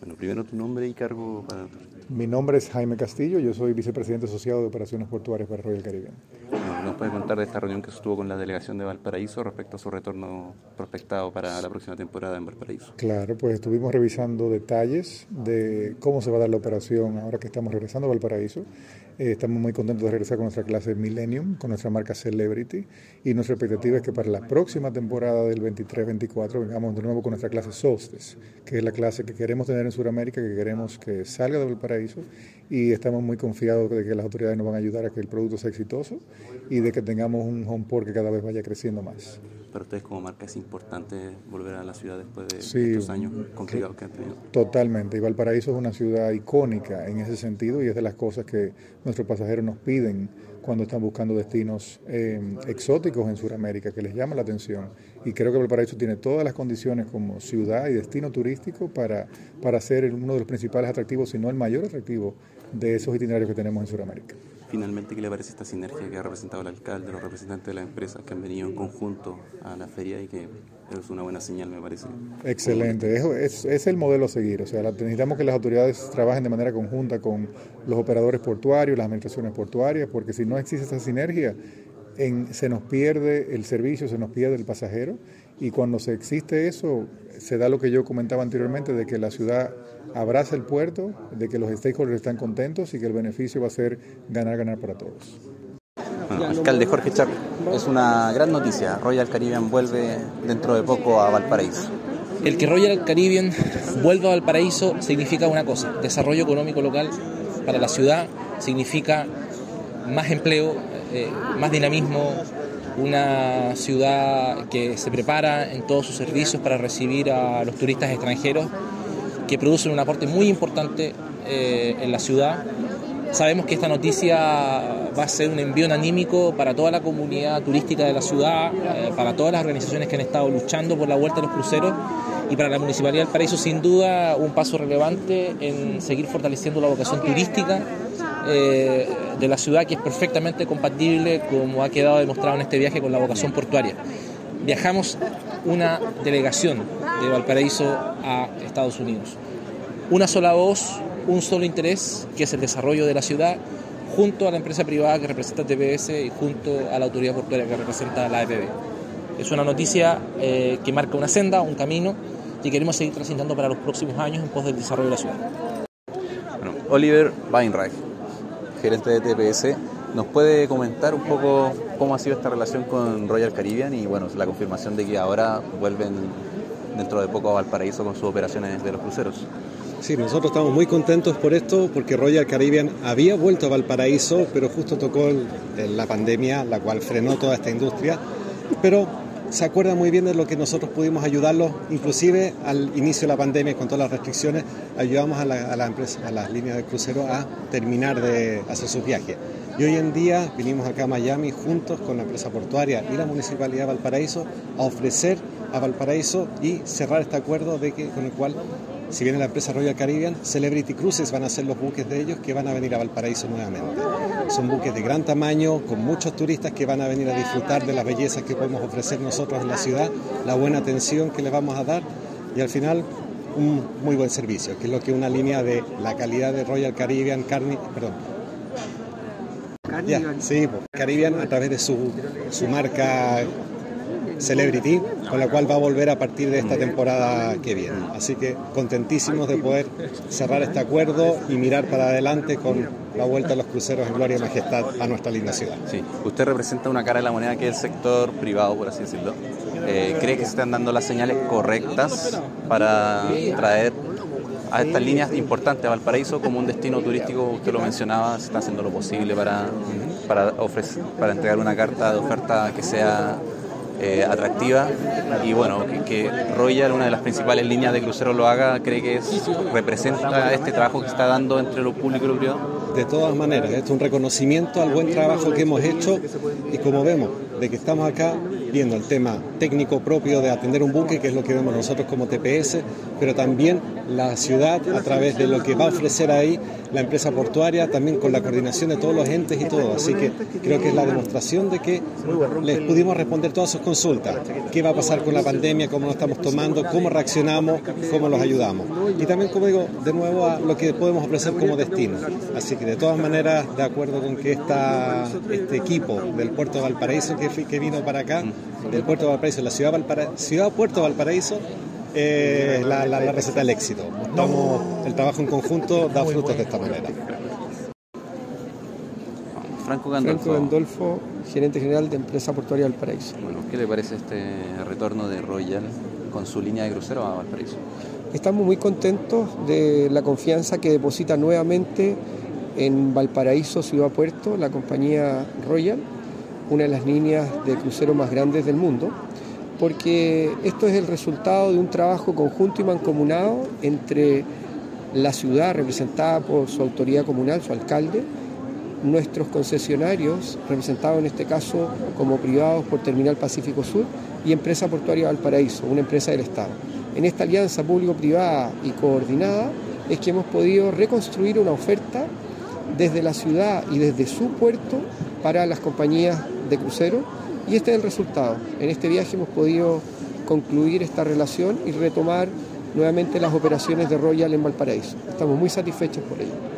Bueno, primero tu nombre y cargo para... Mi nombre es Jaime Castillo, yo soy vicepresidente asociado de operaciones portuarias para Royal Caribbean. ¿Nos puede contar de esta reunión que estuvo con la delegación de Valparaíso respecto a su retorno prospectado para la próxima temporada en Valparaíso? Claro, pues estuvimos revisando detalles de cómo se va a dar la operación ahora que estamos regresando a Valparaíso. Eh, estamos muy contentos de regresar con nuestra clase Millennium, con nuestra marca Celebrity, y nuestra expectativa es que para la próxima temporada del 23-24 vengamos de nuevo con nuestra clase Solstice, que es la clase que queremos tener en Sudamérica, que queremos que salga de Valparaíso, y estamos muy confiados de que las autoridades nos van a ayudar a que el producto sea exitoso y de que tengamos un home port que cada vez vaya creciendo más. Para ustedes como marca es importante volver a la ciudad después de estos años complicados que han tenido. Totalmente. Y Valparaíso es una ciudad icónica en ese sentido y es de las cosas que nuestros pasajeros nos piden cuando están buscando destinos eh, exóticos en Sudamérica, que les llama la atención. Y creo que Valparaíso tiene todas las condiciones como ciudad y destino turístico para, para ser uno de los principales atractivos, si no el mayor atractivo de esos itinerarios que tenemos en Sudamérica. Finalmente, ¿qué le parece esta sinergia que ha representado el alcalde, los representantes de la empresa que han venido en conjunto a la feria y que es una buena señal, me parece? Excelente, es, es, el modelo a seguir. O sea, necesitamos que las autoridades trabajen de manera conjunta con los operadores portuarios, las administraciones portuarias, porque si no existe esa sinergia, se nos pierde el servicio, se nos pierde el pasajero y cuando se existe eso, se da lo que yo comentaba anteriormente, de que la ciudad abraza el puerto, de que los stakeholders están contentos y que el beneficio va a ser ganar, ganar para todos. alcalde Jorge Char, es una gran noticia. Royal Caribbean vuelve dentro de poco a Valparaíso. El que Royal Caribbean vuelva a Valparaíso significa una cosa, desarrollo económico local para la ciudad, significa más empleo, eh, más dinamismo, una ciudad que se prepara en todos sus servicios para recibir a los turistas extranjeros, que producen un aporte muy importante eh, en la ciudad. Sabemos que esta noticia va a ser un envío anímico para toda la comunidad turística de la ciudad, eh, para todas las organizaciones que han estado luchando por la vuelta de los cruceros y para la Municipalidad del Paraíso sin duda un paso relevante en seguir fortaleciendo la vocación turística eh, de la ciudad que es perfectamente compatible, como ha quedado demostrado en este viaje, con la vocación portuaria. Viajamos una delegación de Valparaíso a Estados Unidos. Una sola voz, un solo interés, que es el desarrollo de la ciudad, junto a la empresa privada que representa TPS y junto a la autoridad portuaria que representa la EPB. Es una noticia eh, que marca una senda, un camino, y queremos seguir transitando para los próximos años en pos del desarrollo de la ciudad. Oliver Weinreich gerente de TPS, ¿nos puede comentar un poco cómo ha sido esta relación con Royal Caribbean y bueno, la confirmación de que ahora vuelven dentro de poco a Valparaíso con sus operaciones de los cruceros? Sí, nosotros estamos muy contentos por esto porque Royal Caribbean había vuelto a Valparaíso, pero justo tocó la pandemia, la cual frenó toda esta industria. Pero se acuerda muy bien de lo que nosotros pudimos ayudarlos, inclusive al inicio de la pandemia con todas las restricciones, ayudamos a la, empresa, a las líneas de crucero a terminar de hacer sus viajes. Y hoy en día vinimos acá a Miami juntos con la empresa portuaria y la Municipalidad de Valparaíso a ofrecer a Valparaíso y cerrar este acuerdo de que, con el cual si viene la empresa Royal Caribbean, Celebrity Cruises van a ser los buques de ellos que van a venir a Valparaíso nuevamente. Son buques de gran tamaño, con muchos turistas que van a venir a disfrutar de las bellezas que podemos ofrecer nosotros en la ciudad, la buena atención que les vamos a dar y al final un muy buen servicio, que es lo que una línea de la calidad de Royal Caribbean, Carni, perdón, sí, Caribbean a través de su, su marca Celebrity, con la cual va a volver a partir de esta temporada que viene. Así que contentísimos de poder cerrar este acuerdo y mirar para adelante con la vuelta de los cruceros en gloria y majestad a nuestra linda ciudad. Sí, usted representa una cara de la moneda que es el sector privado, por así decirlo. Eh, ¿Cree que se están dando las señales correctas para traer a estas líneas importantes a Valparaíso como un destino turístico? Usted lo mencionaba, se está haciendo lo posible para, para, ofrecer, para entregar una carta de oferta que sea eh, atractiva y bueno, que, Royal, una de las principales líneas de crucero lo haga, cree que es, representa este trabajo que está dando entre lo público y lo privado? De todas maneras, es un reconocimiento al buen trabajo que hemos hecho y como vemos, de que estamos acá viendo el tema técnico propio de atender un buque, que es lo que vemos nosotros como TPS, pero también la ciudad a través de lo que va a ofrecer ahí la empresa portuaria, también con la coordinación de todos los entes y todo. Así que creo que es la demostración de que les pudimos responder todas sus consultas. ¿Qué va a pasar con la pandemia? ¿Cómo lo estamos tomando? ¿Cómo reaccionamos? ¿Cómo los ayudamos? Y también, como digo, de nuevo a lo que podemos ofrecer como destino. Así que de todas maneras, de acuerdo con que esta, este equipo del puerto de Valparaíso que, que vino para acá, del puerto de Valparaíso, la ciudad, Valpara, ciudad Puerto Valparaíso, eh, la, la, receta del éxito. el trabajo en conjunto da frutos de esta manera. Franco Gandolfo. Franco Gandolfo, gerente general de Empresa Portuaria Valparaíso. Bueno, ¿qué le parece este retorno de Royal con su línea de crucero a Valparaíso? Estamos muy contentos de la confianza que deposita nuevamente en Valparaíso Ciudad Puerto la compañía Royal, una de las líneas de crucero más grandes del mundo porque esto es el resultado de un trabajo conjunto y mancomunado entre la ciudad representada por su autoridad comunal, su alcalde, nuestros concesionarios, representados en este caso como privados por Terminal Pacífico Sur, y Empresa Portuaria Valparaíso, una empresa del Estado. En esta alianza público-privada y coordinada es que hemos podido reconstruir una oferta desde la ciudad y desde su puerto para las compañías de crucero y este es el resultado. En este viaje hemos podido concluir esta relación y retomar nuevamente las operaciones de Royal en Valparaíso. Estamos muy satisfechos por ello.